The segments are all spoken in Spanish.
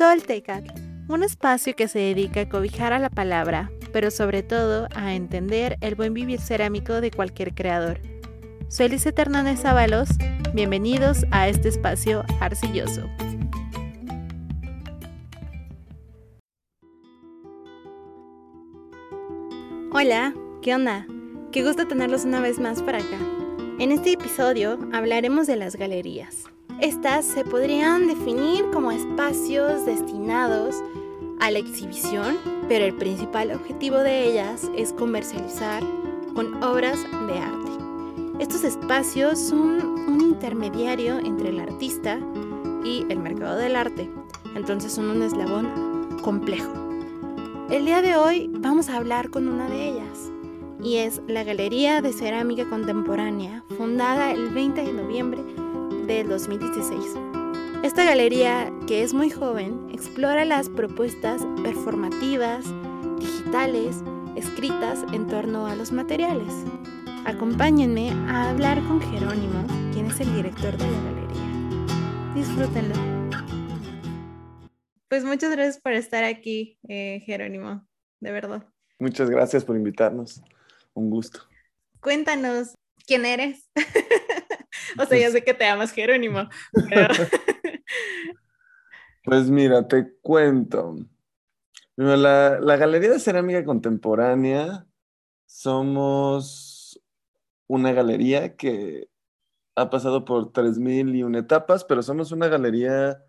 Toltecat, un espacio que se dedica a cobijar a la palabra, pero sobre todo a entender el buen vivir cerámico de cualquier creador. Soy Lice Hernández Ábalos, bienvenidos a este espacio arcilloso. Hola, ¿qué onda? Qué gusto tenerlos una vez más para acá. En este episodio hablaremos de las galerías. Estas se podrían definir como espacios destinados a la exhibición, pero el principal objetivo de ellas es comercializar con obras de arte. Estos espacios son un intermediario entre el artista y el mercado del arte, entonces son un eslabón complejo. El día de hoy vamos a hablar con una de ellas y es la Galería de Cerámica Contemporánea, fundada el 20 de noviembre del 2016. Esta galería, que es muy joven, explora las propuestas performativas, digitales, escritas en torno a los materiales. Acompáñenme a hablar con Jerónimo, quien es el director de la galería. Disfrútenlo. Pues muchas gracias por estar aquí, eh, Jerónimo, de verdad. Muchas gracias por invitarnos. Un gusto. Cuéntanos, ¿quién eres? o sea, ya pues sé que te llamas Jerónimo. pues mira, te cuento. La, la, Galería de Cerámica Contemporánea somos una galería que ha pasado por 3.000 y una etapas, pero somos una galería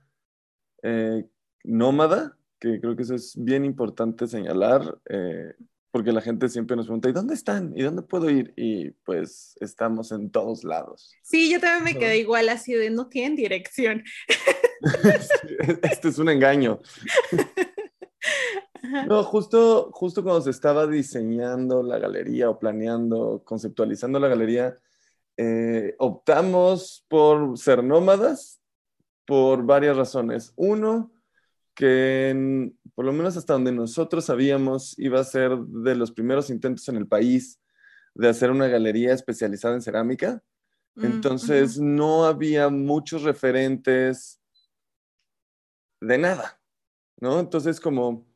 eh, nómada, que creo que eso es bien importante señalar. Eh, porque la gente siempre nos pregunta, ¿y dónde están? ¿Y dónde puedo ir? Y pues estamos en todos lados. Sí, yo también me quedé igual así de no tienen dirección. este es un engaño. No, justo, justo cuando se estaba diseñando la galería o planeando, conceptualizando la galería, eh, optamos por ser nómadas por varias razones. Uno, que por lo menos hasta donde nosotros sabíamos iba a ser de los primeros intentos en el país de hacer una galería especializada en cerámica. Mm, Entonces no había muchos referentes de nada, ¿no? Entonces como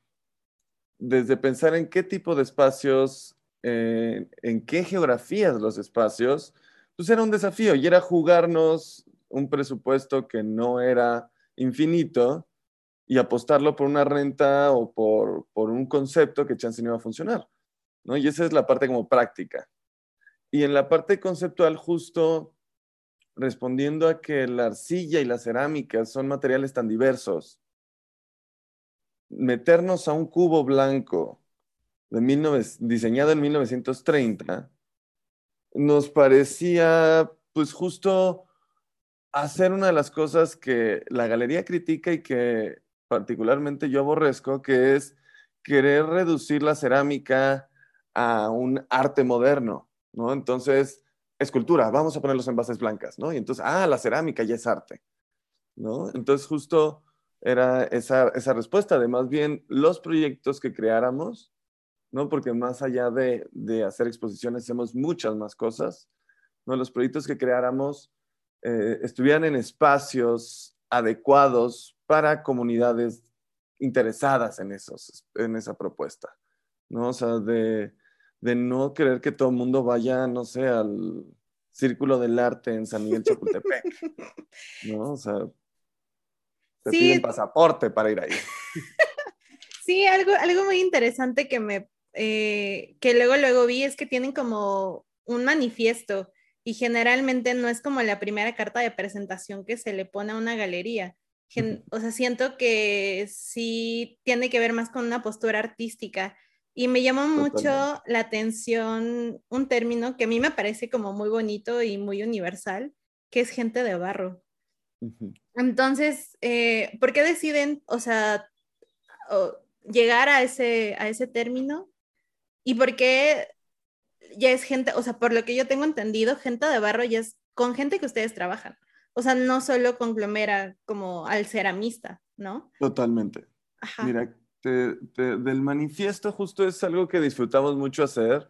desde pensar en qué tipo de espacios, eh, en qué geografías los espacios, pues era un desafío y era jugarnos un presupuesto que no era infinito y apostarlo por una renta o por, un concepto que chance no iba a funcionar. ¿no? Y esa es la parte como práctica. Y en la parte conceptual, justo respondiendo a que la arcilla y la cerámica son materiales tan diversos, meternos a un cubo blanco de diseñado en 1930 nos parecía pues justo hacer una de las cosas que la galería critica y que particularmente yo aborrezco, que es querer reducir la cerámica a un arte moderno, ¿no? Entonces, escultura, vamos a poner los envases blancas, ¿no? Y entonces, ah, la cerámica ya es arte, ¿no? Entonces, justo era esa, esa respuesta de más bien los proyectos que creáramos, ¿no? Porque más allá de, de hacer exposiciones, hacemos muchas más cosas, ¿no? Los proyectos que creáramos eh, estuvieran en espacios adecuados para comunidades interesadas en, esos, en esa propuesta, ¿no? O sea, de, no querer que todo el mundo vaya, no sé, al Círculo del Arte en San Miguel Chapultepec, ¿no? O sea, te piden pasaporte para ir ahí. Sí, algo, algo muy interesante que me, eh, que luego, luego vi es que tienen como un manifiesto y generalmente no es como la primera carta de presentación que se le pone a una galería, o sea, siento que sí tiene que ver más con una postura artística. Y me llamó mucho la atención un término que a mí me parece como muy bonito y muy universal, que es gente de barro. Entonces, eh, ¿por qué deciden, o sea, llegar a ese, a ese término? ¿Y por qué ya es gente, o sea, por lo que yo tengo entendido, gente de barro ya es con gente que ustedes trabajan? O sea, no solo conglomera como al ceramista, ¿no? Totalmente. Mira, del manifiesto justo es algo que disfrutamos mucho hacer.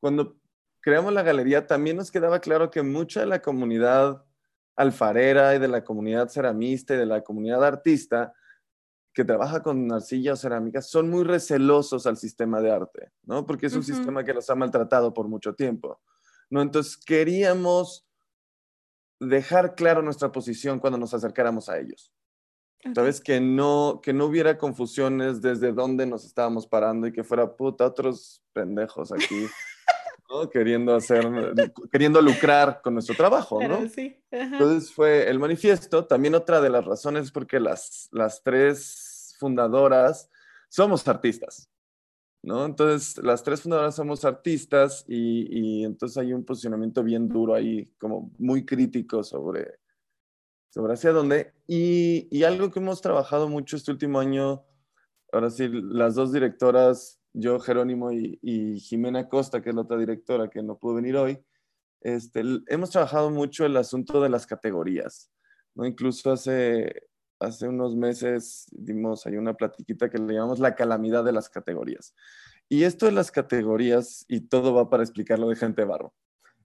Cuando creamos la galería también nos quedaba claro que mucha de la comunidad alfarera y de la comunidad ceramista y de la comunidad artista que trabaja con arcilla o cerámica son muy recelosos al sistema de arte, ¿no? Porque es un sistema que los ha maltratado por mucho tiempo, ¿no? Entonces queríamos dejar claro nuestra posición cuando nos acercáramos a ellos. ¿Sabes? Que no, que no hubiera confusiones desde dónde nos estábamos parando y que fuera puta otros pendejos aquí, ¿no? Queriendo hacer, queriendo lucrar con nuestro trabajo, ¿no? sí. Entonces fue el manifiesto. También otra de las razones es porque las, las tres fundadoras somos artistas, ¿no? Entonces, las tres fundadoras somos artistas y, entonces hay un posicionamiento bien duro ahí, como muy crítico sobre sobre hacia dónde. Y, y, algo que hemos trabajado mucho este último año, ahora sí, las dos directoras, yo, Jerónimo y, y Jimena Costa, que es la otra directora que no pudo venir hoy, este, hemos trabajado mucho el asunto de las categorías, ¿no? Incluso hace, hace unos meses dimos ahí una platiquita que le llamamos la calamidad de las categorías. Y esto de las categorías, y todo va para explicarlo de gente barro.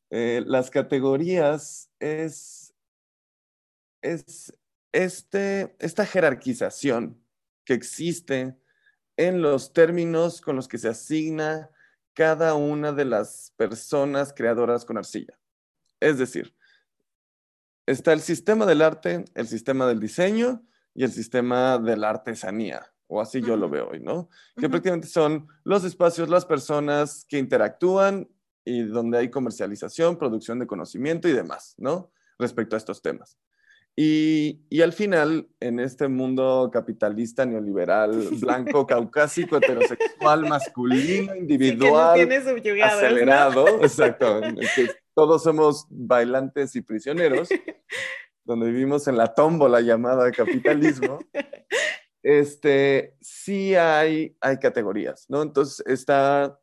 Eh, las categorías es es este, esta jerarquización que existe en los términos con los que se asigna cada una de las personas creadoras con arcilla. Es decir, está el sistema del arte, el sistema del diseño y el sistema de la artesanía, o así yo lo veo hoy, ¿no? Que prácticamente son los espacios, las personas que interactúan y donde hay comercialización, producción de conocimiento y demás, ¿no? Respecto a estos temas. Y, y, al final, en este mundo capitalista, neoliberal, blanco, caucásico, heterosexual, masculino, individual, acelerado, exacto, que todos somos bailantes y prisioneros, donde vivimos en la tómbola llamada capitalismo, este, sí hay, hay categorías, ¿no? Entonces está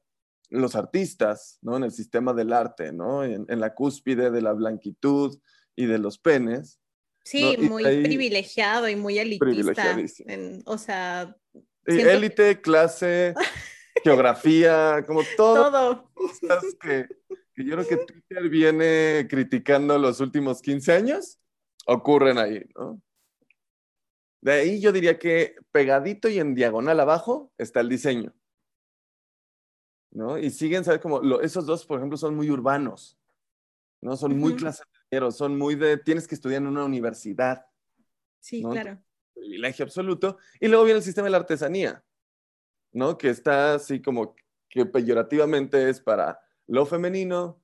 los artistas, ¿no? En el sistema del arte, ¿no? En, en la cúspide de la blanquitud y de los penes Sí, muy privilegiado y muy elitista. o sea. Élite, clase, geografía, como todo. Todo. Cosas que, que, yo creo que Twitter viene criticando los últimos 15 años, ocurren ahí, ¿no? De ahí yo diría que pegadito y en diagonal abajo está el diseño. ¿No? Y siguen, ¿sabes? Como esos dos, por ejemplo, son muy urbanos, ¿no? Son muy clase son muy de, tienes que estudiar en una universidad. Sí, claro. Privilegio absoluto. Y luego viene el sistema de la artesanía, ¿no? Que está así como que peyorativamente es para lo femenino,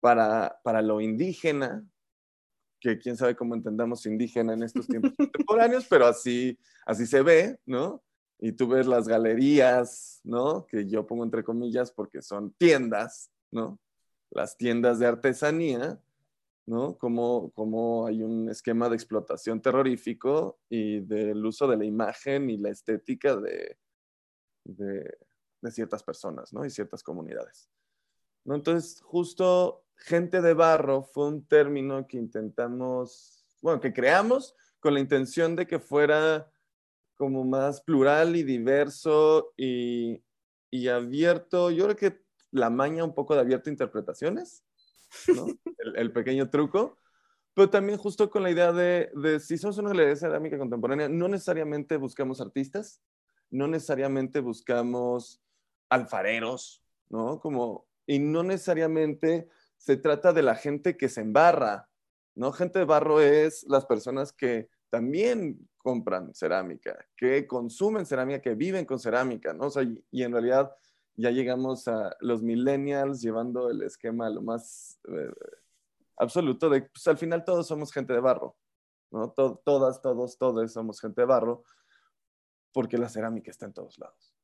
para, para lo indígena, que quién sabe cómo entendamos indígena en estos tiempos contemporáneos, pero así, así se ve, ¿no? Y tú ves las galerías, ¿no? Que yo pongo entre comillas porque son tiendas, ¿no? Las tiendas de artesanía, ¿no? Como, hay un esquema de explotación terrorífico y del uso de la imagen y la estética de, de, ciertas personas, ¿no? Y ciertas comunidades. ¿No? Entonces, justo gente de barro fue un término que intentamos, bueno, que creamos con la intención de que fuera como más plural y diverso y, y abierto. Yo creo que la maña un poco de abierto interpretaciones, el, pequeño truco, pero también justo con la idea de, de si somos una galería cerámica contemporánea, no necesariamente buscamos artistas, no necesariamente buscamos alfareros, ¿no? Como, y no necesariamente se trata de la gente que se embarra, ¿no? Gente de barro es las personas que también compran cerámica, que consumen cerámica, que viven con cerámica, ¿no? O sea, y en realidad ya llegamos a los millennials llevando el esquema lo más eh, absoluto de, pues al final todos somos gente de barro, ¿no? todas, todos, todos somos gente de barro, porque la cerámica está en todos lados.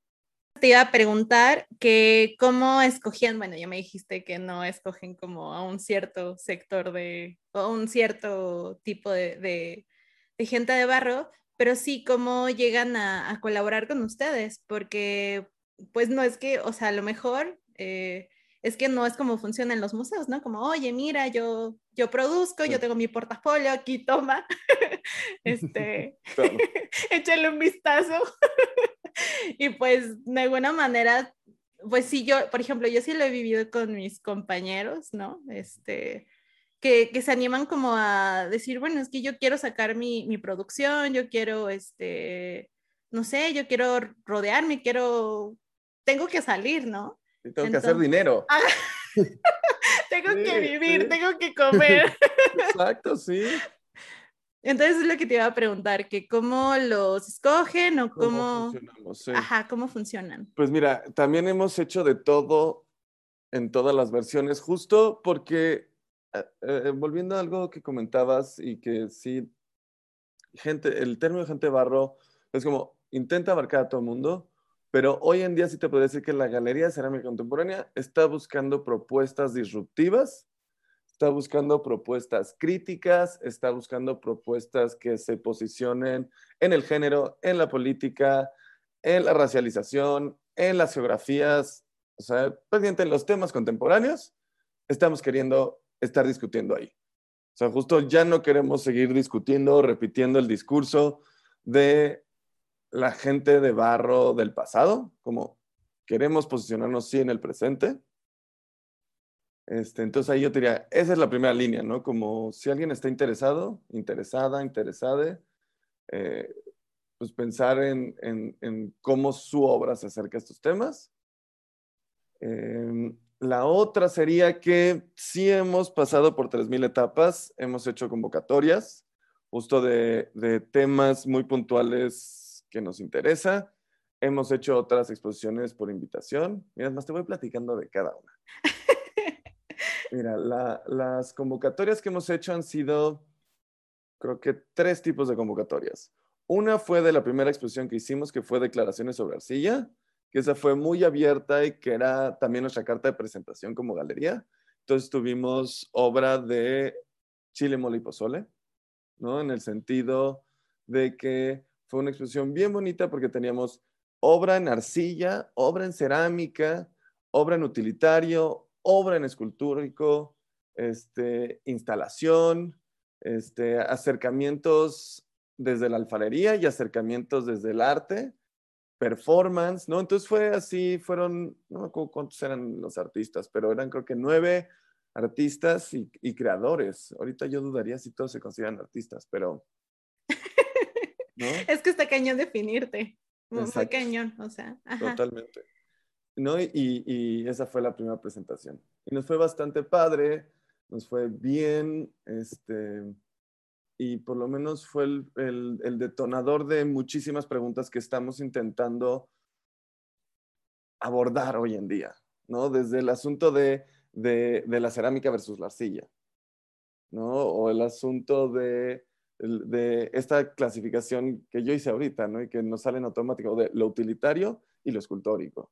Te iba a preguntar que cómo escogían, bueno, ya me dijiste que no escogen como a un cierto sector de, o un cierto tipo de, de, gente de barro, pero sí cómo llegan a, a colaborar con ustedes, porque pues no es que, o sea, a lo mejor eh, es que no es como funciona en los museos, ¿no? Como, oye, mira, yo, yo produzco, yo tengo mi portafolio, aquí toma, este, échale un vistazo. y pues de alguna manera, pues sí, yo, por ejemplo, yo sí lo he vivido con mis compañeros, ¿no? Este, que, que, se animan como a decir, bueno, es que yo quiero sacar mi, mi producción, yo quiero, este, no sé, yo quiero rodearme, quiero, tengo que salir, ¿no? Y tengo que hacer dinero. tengo que vivir, tengo que comer. Exacto, sí. Entonces es lo que te iba a preguntar, que cómo los escogen o cómo, ¿Cómo Ajá, cómo funcionan. Pues mira, también hemos hecho de todo en todas las versiones, justo porque, eh, eh, volviendo a algo que comentabas y que sí, gente, el término gente barro es como, intenta abarcar a todo el mundo, pero hoy en día sí te podría decir que la Galería de Cerámica Contemporánea está buscando propuestas disruptivas está buscando propuestas críticas, está buscando propuestas que se posicionen en el género, en la política, en la racialización, en las geografías, o sea, prácticamente en los temas contemporáneos, estamos queriendo estar discutiendo ahí. O sea, justo ya no queremos seguir discutiendo, repitiendo el discurso de la gente de barro del pasado, como queremos posicionarnos sí en el presente, este, entonces ahí yo diría, esa es la primera línea, ¿no? Como si alguien está interesado, interesada, interesada, eh, pues pensar en, cómo su obra se acerca a estos temas. Em, la otra sería que sí hemos pasado por 3.000 etapas, hemos hecho convocatorias, justo de, de temas muy puntuales que nos interesa. Hemos hecho otras exposiciones por invitación. Mira, más te voy platicando de cada una. Mira, las convocatorias que hemos hecho han sido, creo que tres tipos de convocatorias. Una fue de la primera exposición que hicimos, que fue Declaraciones sobre Arcilla, que esa fue muy abierta y que era también nuestra carta de presentación como galería. Entonces tuvimos obra de Chile, Mole y Pozole, ¿no? En el sentido de que fue una exposición bien bonita porque teníamos obra en arcilla, obra en cerámica, obra en utilitario, obra en escultórico, este, instalación, este, acercamientos desde la alfarería y acercamientos desde el arte, performance, ¿no? Entonces fue así, fueron, no me acuerdo cuántos eran los artistas, pero eran creo que nueve artistas y, creadores. Ahorita yo dudaría si todos se consideran artistas, pero... Es que está cañón definirte. Muy, cañón, o sea. Totalmente. ¿No? Y, esa fue la primera presentación. Y nos fue bastante padre, nos fue bien, este, y por lo menos fue el, detonador de muchísimas preguntas que estamos intentando abordar hoy en día, ¿no? Desde el asunto de, la cerámica versus la arcilla, ¿no? O el asunto de, de esta clasificación que yo hice ahorita, ¿no? Y que nos sale en automático, de lo utilitario y lo escultórico.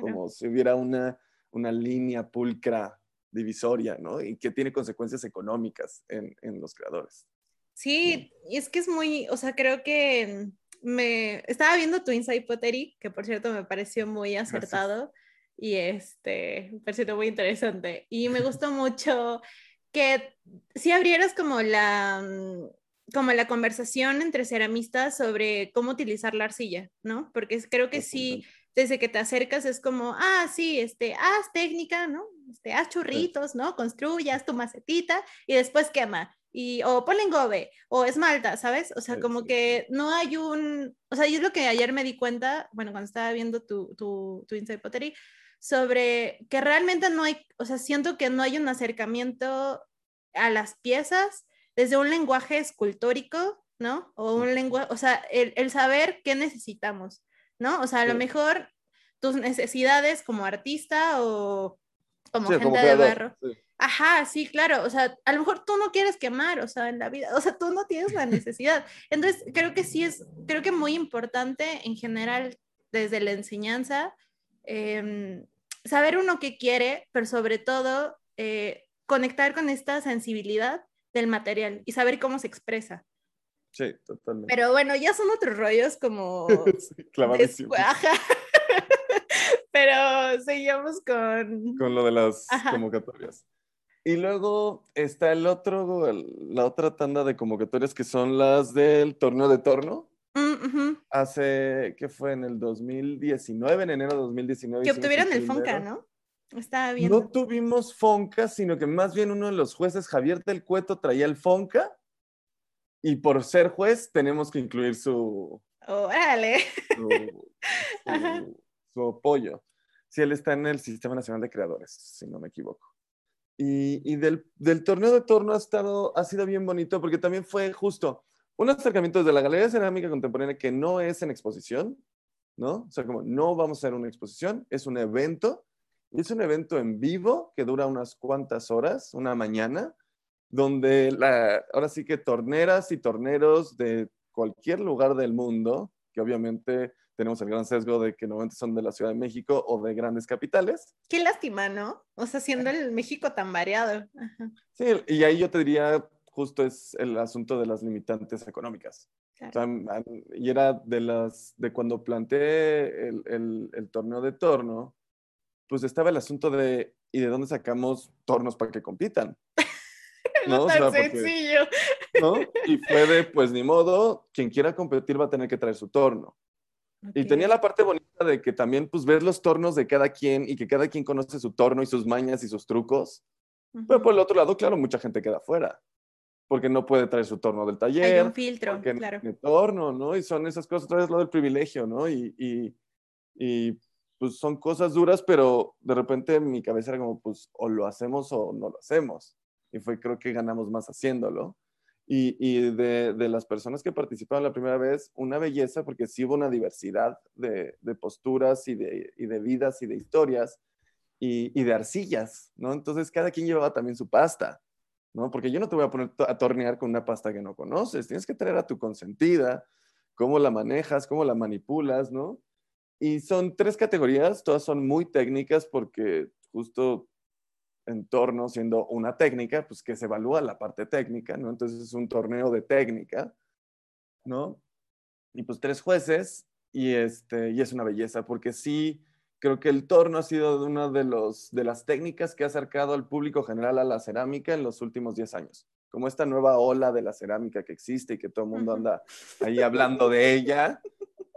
Como si hubiera una, una línea pulcra divisoria, ¿no? Y que tiene consecuencias económicas en, en los creadores. Sí, y es que es muy, o sea, creo que me estaba viendo tu Inside Pottery, que por cierto me pareció muy acertado y este, me pareció muy interesante. Y me gustó mucho que si abrieras como la, como la conversación entre ceramistas sobre cómo utilizar la arcilla, ¿no? Porque creo que sí desde que te acercas es como, ah, sí, este, haz técnica, ¿no? Este, haz churritos, ¿no? Construyas tu macetita y después quema. Y, o ponle gobe, o esmalta, ¿sabes? O sea, como que no hay un, o sea, y es lo que ayer me di cuenta, bueno, cuando estaba viendo tu, tu, tu Inside Pottery, sobre que realmente no hay, o sea, siento que no hay un acercamiento a las piezas desde un lenguaje escultórico, ¿no? O un lenguaje, o sea, el, el saber qué necesitamos. ¿No? O sea, a lo mejor tus necesidades como artista o como gente de barro. Ajá, sí, claro, o sea, a lo mejor tú no quieres quemar, o sea, en la vida, o sea, tú no tienes la necesidad. Entonces, creo que sí es, creo que muy importante en general desde la enseñanza, em, saber uno qué quiere, pero sobre todo eh, conectar con esta sensibilidad del material y saber cómo se expresa. Sí, totalmente. Pero bueno, ya son otros rollos como... sí, Pero seguimos con... Con lo de las convocatorias. Y luego está el otro, la otra tanda de convocatorias que son las del torneo de torno. Mm, Hace, ¿qué fue? En el 2019, en enero de 2019. Que obtuvieron el Fonca, ¿no? Estaba bien. No tuvimos Fonca, sino que más bien uno de los jueces, Javier del Cueto, traía el Fonca y por ser juez tenemos que incluir su, Órale. su, su- su apoyo. Sí, él está en el Sistema Nacional de Creadores, si no me equivoco. Y, y del, del torneo de torno ha, estado, ha sido bien bonito porque también fue justo un acercamiento desde la Galería de Cerámica Contemporánea que no es en exposición, ¿no? O sea, como no vamos a hacer una exposición, es un evento. Y es un evento en vivo que dura unas cuantas horas, una mañana, donde la, ahora sí que torneras y torneros de cualquier lugar del mundo, que obviamente tenemos el gran sesgo de que normalmente son de la Ciudad de México o de grandes capitales. Qué lástima, ¿no? O sea, siendo el México tan variado. Ajá, Sí, y ahí yo te diría, justo es el asunto de las limitantes económicas. O sea, y era de las, de cuando planteé el, el- el torneo de torno, pues estaba el asunto de, ¿y de dónde sacamos tornos para que compitan? No, O tan sea, porque- sencillo. ¿no? Y fue de, pues ni modo, quien quiera competir va a tener que traer su torno. Y Ok. tenía la parte bonita de que también, pues, ver los tornos de cada quien y que cada quien conoce su torno y sus mañas y sus trucos. Pero Ujú. por el otro lado, claro, mucha gente queda fuera, porque no puede traer su torno del Hay taller, un filtro, porque no claro. torno, ¿no? Y son esas cosas, otra vez lo del privilegio, ¿no? Y, y, y, pues son cosas duras, pero de repente en mi cabeza era como, pues, o lo hacemos o no lo hacemos. Y fue, creo que ganamos más haciéndolo. Y, y de, de las personas que participaron la primera vez, una belleza, porque sí hubo una diversidad de, de posturas y de, y de vidas y de historias y, y de arcillas, ¿no? Entonces cada quien llevaba también su pasta, ¿no? Porque yo no te voy a poner a tornear con una pasta que no conoces, tienes que traer a tu consentida, cómo la manejas, cómo la manipulas, ¿no? Y son tres categorías, todas son muy técnicas porque justo en torno siendo una técnica, pues que se evalúa la parte técnica, ¿no? Entonces es un torneo de técnica, ¿no? Y pues tres jueces y, este, y es una belleza porque sí, creo que el torno ha sido una de, los, de las técnicas que ha acercado al público general a la cerámica en los últimos 10 años. Como esta nueva ola de la cerámica que existe y que todo el mundo anda ahí hablando de ella.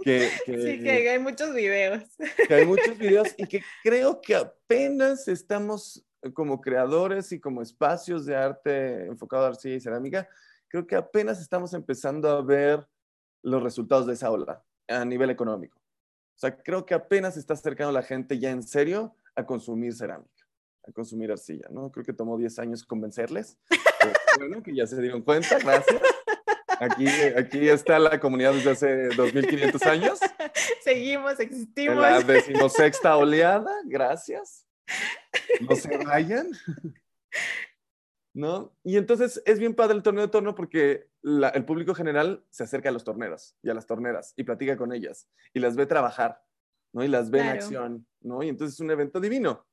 Que, que- Sí, que hay muchos videos. que hay muchos videos y que creo que apenas estamos eh, como creadores y como espacios de arte enfocado a arcilla y cerámica, creo que apenas estamos empezando a ver los resultados de esa ola a nivel económico. O sea, creo que apenas está acercando la gente ya en serio a consumir cerámica, a consumir arcilla, ¿no? Creo que tomó 10 años convencerles. pero bueno, que ya se dieron cuenta, gracias. Aquí, aquí está la comunidad desde hace 2500 años. Seguimos, En existimos. la decimosexta oleada, gracias. No se vayan. ¿No? Y entonces es bien padre el torneo de torno porque la- el público general se acerca a los torneros y a las torneras y platica con ellas y las ve trabajar, ¿no? Y las ve en acción, ¿no? Y entonces es un evento divino,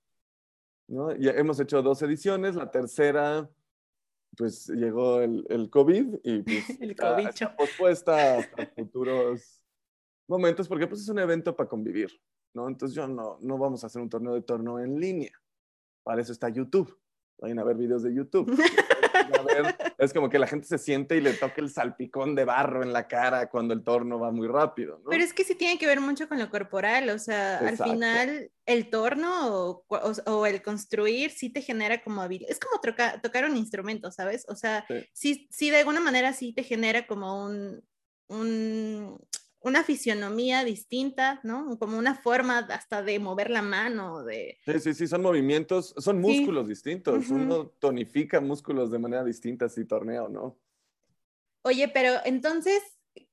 ¿no? Ya hemos hecho dos ediciones, la tercera, pues llegó el, el COVID y pues El está- cobicho. está pospuesta hasta futuros momentos porque pues es un evento para convivir, ¿no? Entonces yo no, no vamos a hacer un torneo de torno en línea. Para eso está YouTube. Vayan a ver videos de YouTube. A ver, es como que la gente se siente y le toca el salpicón de barro en la cara cuando el torno va muy rápido, ¿no? Pero es que sí tiene que ver mucho con lo corporal, o sea, Exacto. al final el torno o, o- o el construir sí te genera como habilidad, es como troca- tocar un instrumento, ¿sabes? O sea, Sí. sí, sí de alguna manera sí te genera como un, un- una fisionomía distinta, ¿no? Como una forma hasta de mover la mano, de... Sí, sí, sí, son movimientos, son Sí. músculos distintos. Ujú. Uno tonifica músculos de manera distinta si torneo, ¿no? Oye, pero entonces,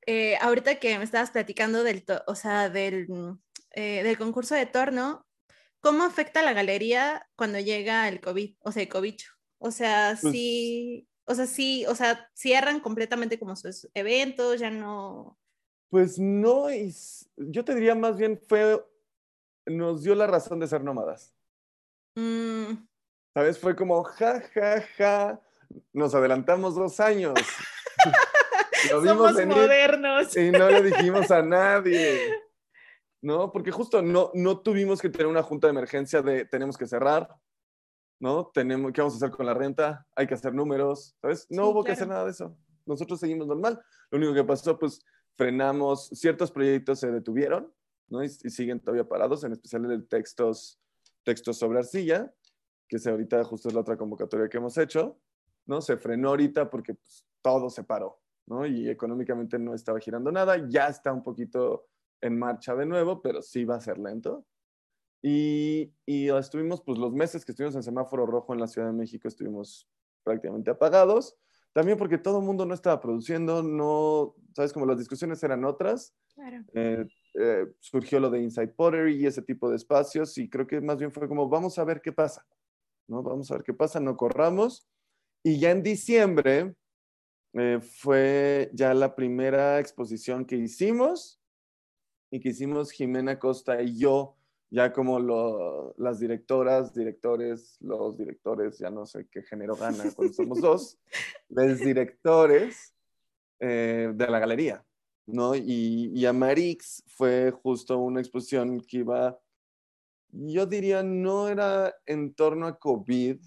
eh, ahorita que me estabas platicando del, o sea, del, mm, eh, del concurso de torno, ¿cómo afecta a la galería cuando llega el COVID, o sea, el cobicho? O sea, Pues- sí, o sea, sí, o sea, cierran completamente como sus eventos, ya no... Pues no, y s- yo te diría más bien fue, nos dio la razón de ser nómadas. Mm, ¿Sabes? Fue como, ja, ja, ja, nos adelantamos dos años. Lo vimos somos venir modernos. y no le dijimos a nadie. ¿No? Porque justo no, no tuvimos que tener una junta de emergencia de tenemos que cerrar, ¿no? Tenemos, ¿Qué vamos a hacer con la renta? Hay que hacer números, ¿sabes? No Sí, hubo que hacer nada de eso. Nosotros seguimos normal. Lo único que pasó, pues frenamos, ciertos proyectos se detuvieron, ¿no? Y, siguen todavía parados, en especial el textos, textos sobre arcilla, que es ahorita justo es la otra convocatoria que hemos hecho, ¿no? Se frenó ahorita porque pues, todo se paró, ¿no? Y económicamente no estaba girando nada, ya está un poquito en marcha de nuevo, pero sí va a ser lento. Y, y estuvimos, pues los meses que estuvimos en semáforo rojo en la Ciudad de México, estuvimos prácticamente apagados. También porque todo el mundo no estaba produciendo, no, sabes, como las discusiones eran otras. Claro. Eh, eh, surgió lo de Inside Pottery y ese tipo de espacios y creo que más bien fue como, vamos a ver qué pasa, ¿no? Vamos a ver qué pasa, no corramos. Y ya en diciembre eh, fue ya la primera exposición que hicimos y que hicimos Jimena Costa y yo, ya como lo, las directoras, directores, los directores, ya no sé qué género gana cuando somos dos, los directores eh, de la galería, ¿no? Y, y Amarix fue justo una exposición que iba, yo diría, no era en torno a COVID,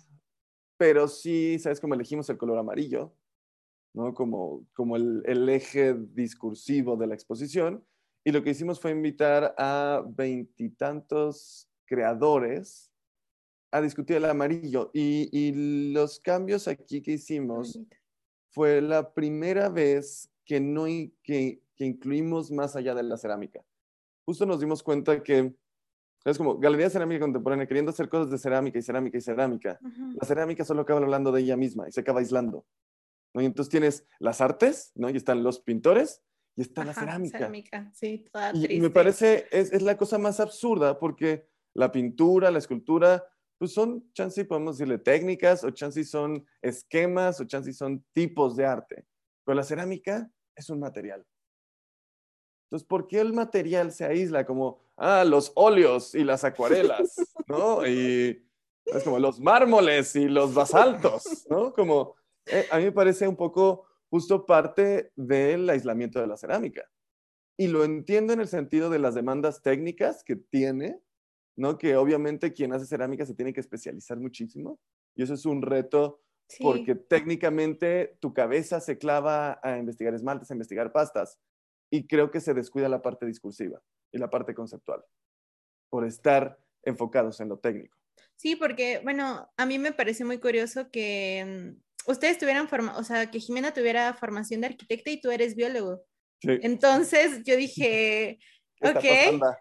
pero sí, ¿sabes cómo elegimos el color amarillo? ¿no? Como, como el, el eje discursivo de la exposición. Y lo que hicimos fue invitar a veintitantos creadores a discutir el amarillo. Y, y, los cambios aquí que hicimos fue la primera vez que, no, que, que incluimos más allá de la cerámica. Justo nos dimos cuenta que es como Galería Cerámica Contemporánea queriendo hacer cosas de cerámica y cerámica y cerámica. Uh -huh. La cerámica solo acaba hablando de ella misma y se acaba aislando. ¿no? Y entonces tienes las artes, ¿no? Y están los pintores y está Ajá, la cerámica. cerámica. Sí, toda triste. y me parece, es, es, la cosa más absurda porque la pintura, la escultura, pues son, chance podemos decirle técnicas, o chance son esquemas, o chance son tipos de arte. Pero la cerámica es un material. Entonces, ¿por qué el material se aísla como, ah, los óleos y las acuarelas, ¿no? Y es como los mármoles y los basaltos, ¿no? Como, eh, a mí me parece un poco justo parte del aislamiento de la cerámica. Y lo entiendo en el sentido de las demandas técnicas que tiene, ¿no? Que obviamente quien hace cerámica se tiene que especializar muchísimo. Y eso es un reto sí. porque técnicamente tu cabeza se clava a investigar esmaltes, a investigar pastas y creo que se descuida la parte discursiva y la parte conceptual por estar enfocados en lo técnico. Sí, porque, bueno, a mí me parece muy curioso que um, ustedes tuvieran forma, o sea, que Jimena tuviera formación de arquitecta y tú eres biólogo. Sí. Entonces yo dije, ok,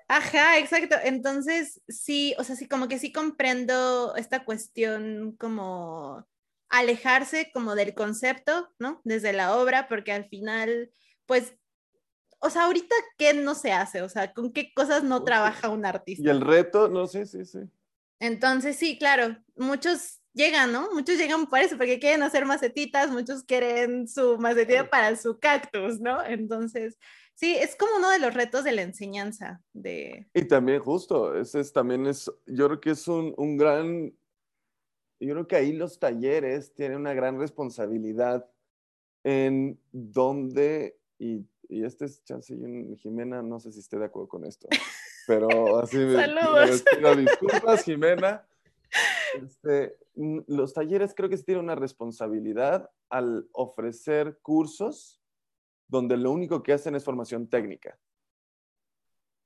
ajá, exacto. Entonces sí, o sea, sí, como que sí comprendo esta cuestión como alejarse como del concepto, ¿no? Desde la obra, porque al final, pues o sea, ahorita, ¿qué no se hace? O sea, ¿con qué cosas no trabaja un artista? Y el reto, no sé, sí, sí. Entonces, sí, claro, muchos llegan, ¿no? Muchos llegan por eso, porque quieren hacer macetitas, muchos quieren su macetita para su cactus, ¿no? Entonces, sí, es como uno de los retos de la enseñanza. De... Y también, justo, ese es, también es, yo creo que es un, un gran, yo creo que ahí los talleres tienen una gran responsabilidad en donde, y y este es chance y Jimena, no sé si esté de acuerdo con esto, pero así me, me disculpas, Jimena. Este, los talleres creo que se tienen una responsabilidad al ofrecer cursos donde lo único que hacen es formación técnica.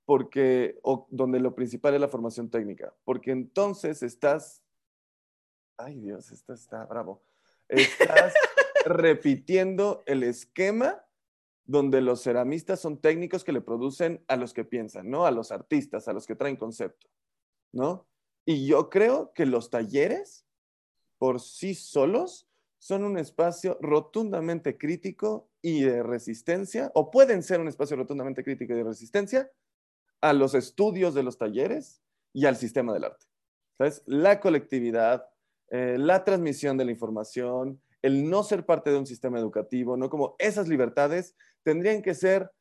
Porque, o donde lo principal es la formación técnica. Porque entonces estás, ay Dios, esto está bravo, estás repitiendo el esquema donde los ceramistas son técnicos que le producen a los que piensan, ¿no? A los artistas, a los que traen concepto, ¿no? Y yo creo que los talleres, por sí solos, son un espacio rotundamente crítico y de resistencia, o pueden ser un espacio rotundamente crítico y de resistencia a los estudios de los talleres y al sistema del arte. ¿Sabes? La colectividad, eh, la transmisión de la información, el no ser parte de un sistema educativo, ¿no? Como esas libertades tendrían que ser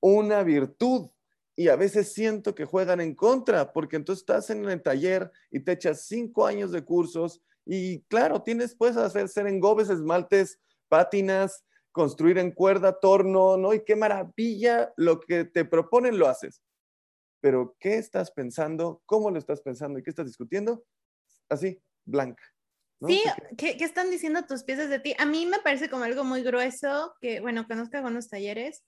una virtud y a veces siento que juegan en contra, porque entonces estás en el taller y te echas cinco años de cursos y claro, tienes, puedes hacer ser engobes, esmaltes, pátinas, construir en cuerda, torno, ¿no? Y qué maravilla lo que te proponen lo haces. Pero ¿qué estás pensando? ¿Cómo lo estás pensando? ¿Y qué estás discutiendo? Así, blanca. ¿no? Sí, ¿qué, ¿qué, están diciendo tus piezas de ti? A mí me parece como algo muy grueso, que bueno, conozco algunos talleres,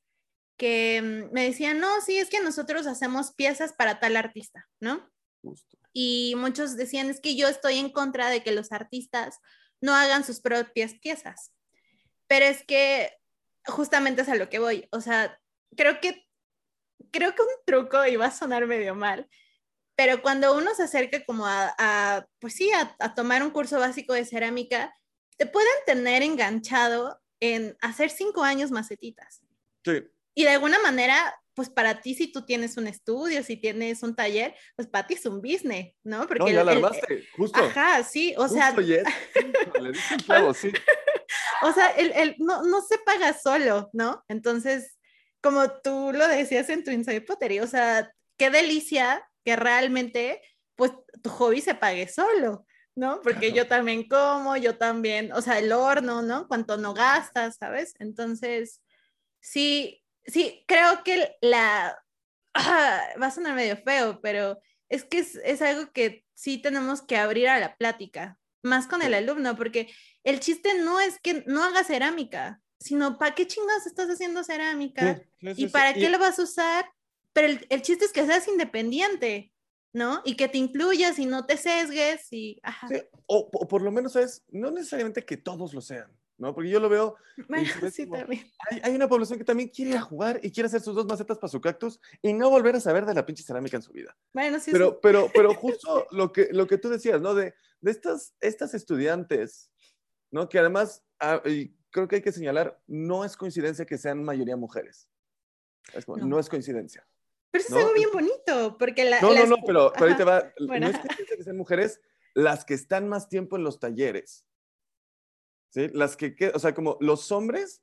que mm, me decían, no, sí, es que nosotros hacemos piezas para tal artista, ¿no? Justo. Y muchos decían, es que yo estoy en contra de que los artistas no hagan sus propias piezas. Pero es que, justamente es a lo que voy. O sea, creo que, creo que un truco, va a sonar medio mal, pero cuando uno se acerca como a, pues sí, a, tomar un curso básico de cerámica, te pueden tener enganchado en hacer cinco años macetitas. Sí. Y de alguna manera, pues para ti, si tú tienes un estudio, si tienes un taller, pues para ti es un business, ¿no? Porque no, ya la armaste, justo. Ajá, sí, o sea. le clavo, sí. O sea, el, el, no, no se paga solo, ¿no? Entonces, como tú lo decías en tu Inside Pottery, o sea, qué delicia que realmente, pues, tu hobby se pague solo. ¿no? Porque yo también como, yo también, o sea, el horno, ¿no? Cuánto no gastas, ¿sabes? Entonces, sí, sí, creo que la, va a sonar medio feo, pero es que es, es, algo que sí tenemos que abrir a la plática, más con el alumno, porque el chiste no es que no haga cerámica, sino para qué chingados estás haciendo cerámica y para qué lo vas a usar, pero el, el chiste es que seas independiente, ¿no? Y que te incluyas y no te sesgues y... o, por lo menos es, no necesariamente que todos lo sean, ¿no? Porque yo lo veo... sí, también. Hay, una población que también quiere ir a jugar y quiere hacer sus dos macetas para su cactus y no volver a saber de la pinche cerámica en su vida. Bueno, sí, pero, Pero, pero justo lo que, lo que tú decías, ¿no? De, de estas, estas estudiantes, ¿no? Que además, ah, y creo que hay que señalar, no es coincidencia que sean mayoría mujeres. no es coincidencia. Pero eso es algo bien bonito, porque la... No, no, no, pero, pero ahí te va. No es que sean mujeres las que están más tiempo en los talleres. Las que, o sea, como los hombres,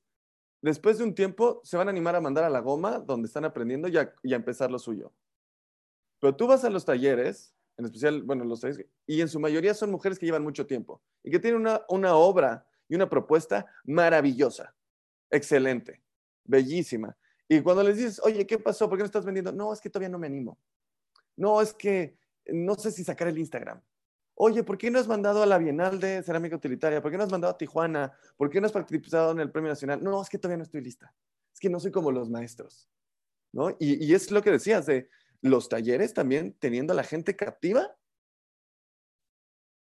después de un tiempo, se van a animar a mandar a la goma donde están aprendiendo y a, y a empezar lo suyo. Pero tú vas a los talleres, en especial, bueno, los talleres, y en su mayoría son mujeres que llevan mucho tiempo y que tienen una, una obra y una propuesta maravillosa, excelente, bellísima. Y cuando les dices, oye, ¿qué pasó? ¿Por qué no estás vendiendo? No, es que todavía no me animo. No, es que no sé si sacar el Instagram. Oye, ¿por qué no has mandado a la Bienal de Cerámica Utilitaria? ¿Por qué no has mandado a Tijuana? ¿Por qué no has participado en el Premio Nacional? No, es que todavía no estoy lista. Es que no soy como los maestros. ¿no? Y, es lo que decías de los talleres también teniendo a la gente captiva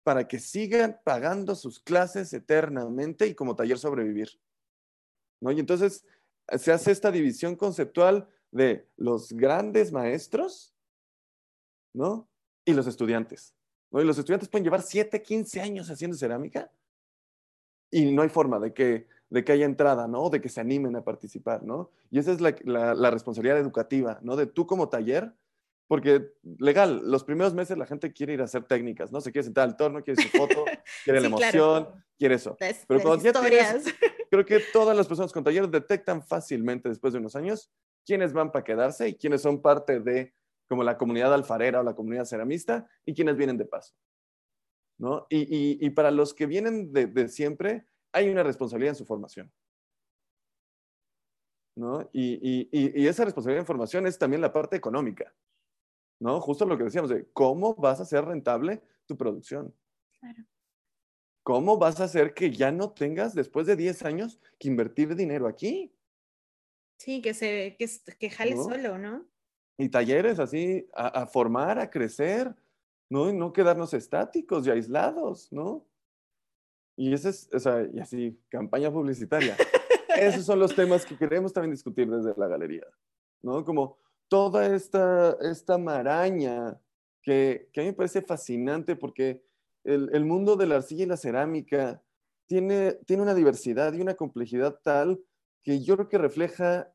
para que sigan pagando sus clases eternamente y como taller sobrevivir. ¿no? Y entonces se hace esta división conceptual de los grandes maestros, ¿no? Y los estudiantes. ¿No? Y los estudiantes pueden llevar 7, 15 años haciendo cerámica y no hay forma de que, de que haya entrada, ¿no? De que se animen a participar, ¿no? Y esa es la, la, responsabilidad educativa, ¿no? De tú como taller, porque legal, los primeros meses la gente quiere ir a hacer técnicas, ¿no? Se quiere sentar al torno, quiere su foto, quiere la emoción, quiere eso. Pero cuando ya tienes creo que todas las personas con talleres detectan fácilmente después de unos años quiénes van para quedarse y quiénes son parte de como la comunidad alfarera o la comunidad ceramista y quiénes vienen de paso. ¿no? Y, para los que vienen de, siempre, hay una responsabilidad en su formación. ¿no? Y, y, esa responsabilidad en formación es también la parte económica. ¿no? Justo lo que decíamos de cómo vas a hacer rentable tu producción. Claro. ¿Cómo vas a hacer que ya no tengas después de 10 años que invertir dinero aquí? Sí, que se que, que jale solo, ¿no? Y talleres así a, formar, a crecer, ¿no? Y no quedarnos estáticos y aislados, ¿no? Y ese es, o sea, y así, campaña publicitaria. Esos son los temas que queremos también discutir desde la galería, ¿no? Como toda esta, esta maraña que, que a mí me parece fascinante porque el, mundo de la arcilla y la cerámica tiene, tiene una diversidad y una complejidad tal que yo creo que refleja,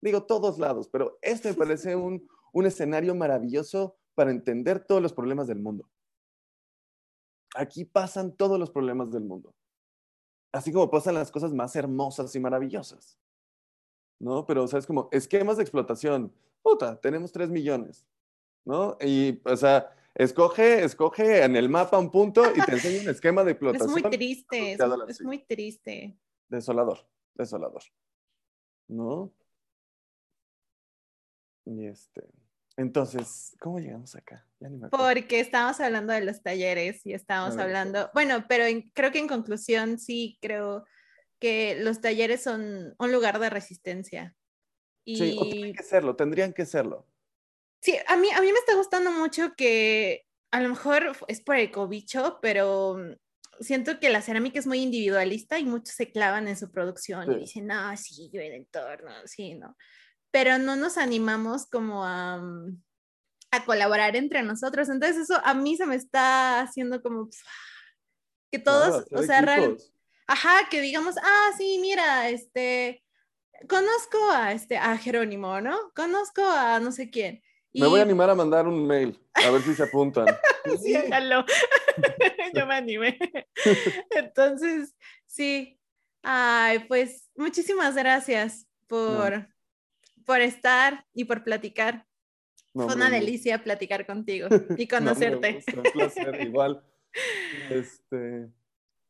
digo, todos lados, pero este me parece un, un escenario maravilloso para entender todos los problemas del mundo. Aquí pasan todos los problemas del mundo. Así como pasan las cosas más hermosas y maravillosas. ¿No? Pero, o sea, es como esquemas de explotación. Puta, tenemos tres millones. ¿No? Y, o sea, Escoge, escoge en el mapa un punto y te enseña un esquema de explotación. Es muy triste, es, muy triste. Desolador, desolador. ¿No? Y este. Entonces, ¿cómo llegamos acá? Porque estábamos hablando de los talleres y estábamos hablando, bueno, pero creo que en conclusión sí creo que los talleres son un lugar de resistencia. Y... Sí, o tienen que serlo, tendrían que serlo. Sí, a mí, a mí me está gustando mucho que a lo mejor es por el cobicho, pero siento que la cerámica es muy individualista y muchos se clavan en su producción y dicen, no, sí, yo el entorno, sí, ¿no? Pero no nos animamos como a, mm, a colaborar entre nosotros. Entonces eso a mí se me está haciendo como que todos, o sea, ajá, que digamos, ah, sí, mira, este, conozco a, este, a Jerónimo, ¿no? Conozco a no sé quién. Me voy a animar a mandar un mail, a ver si se apuntan. sí, hágalo. Yo me animé. Entonces, sí. Ay, pues muchísimas gracias por, por estar y por platicar. Fue una delicia platicar contigo y conocerte. un placer, igual. Este,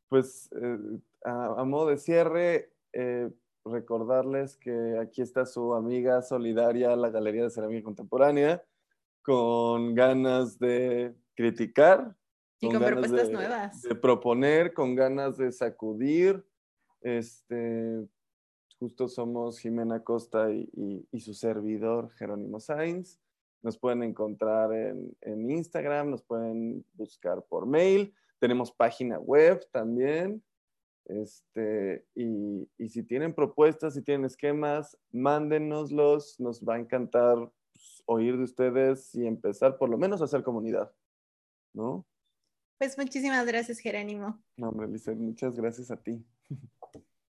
pues eh, a, modo de cierre, eh, recordarles que aquí está su amiga solidaria, la Galería de Cerámica Contemporánea, con ganas de criticar. Y con, propuestas nuevas. De proponer, con ganas de sacudir. Este, justo somos Jimena Costa y, su servidor Jerónimo Sainz. Nos pueden encontrar en, en Instagram, nos pueden buscar por mail. Tenemos página web también. Este, y, si tienen propuestas, si tienen esquemas, mándenoslos. Nos va a encantar pues, oír de ustedes y empezar por lo menos a hacer comunidad, ¿no? Pues muchísimas gracias, Jerónimo. No, hombre, muchas gracias a ti.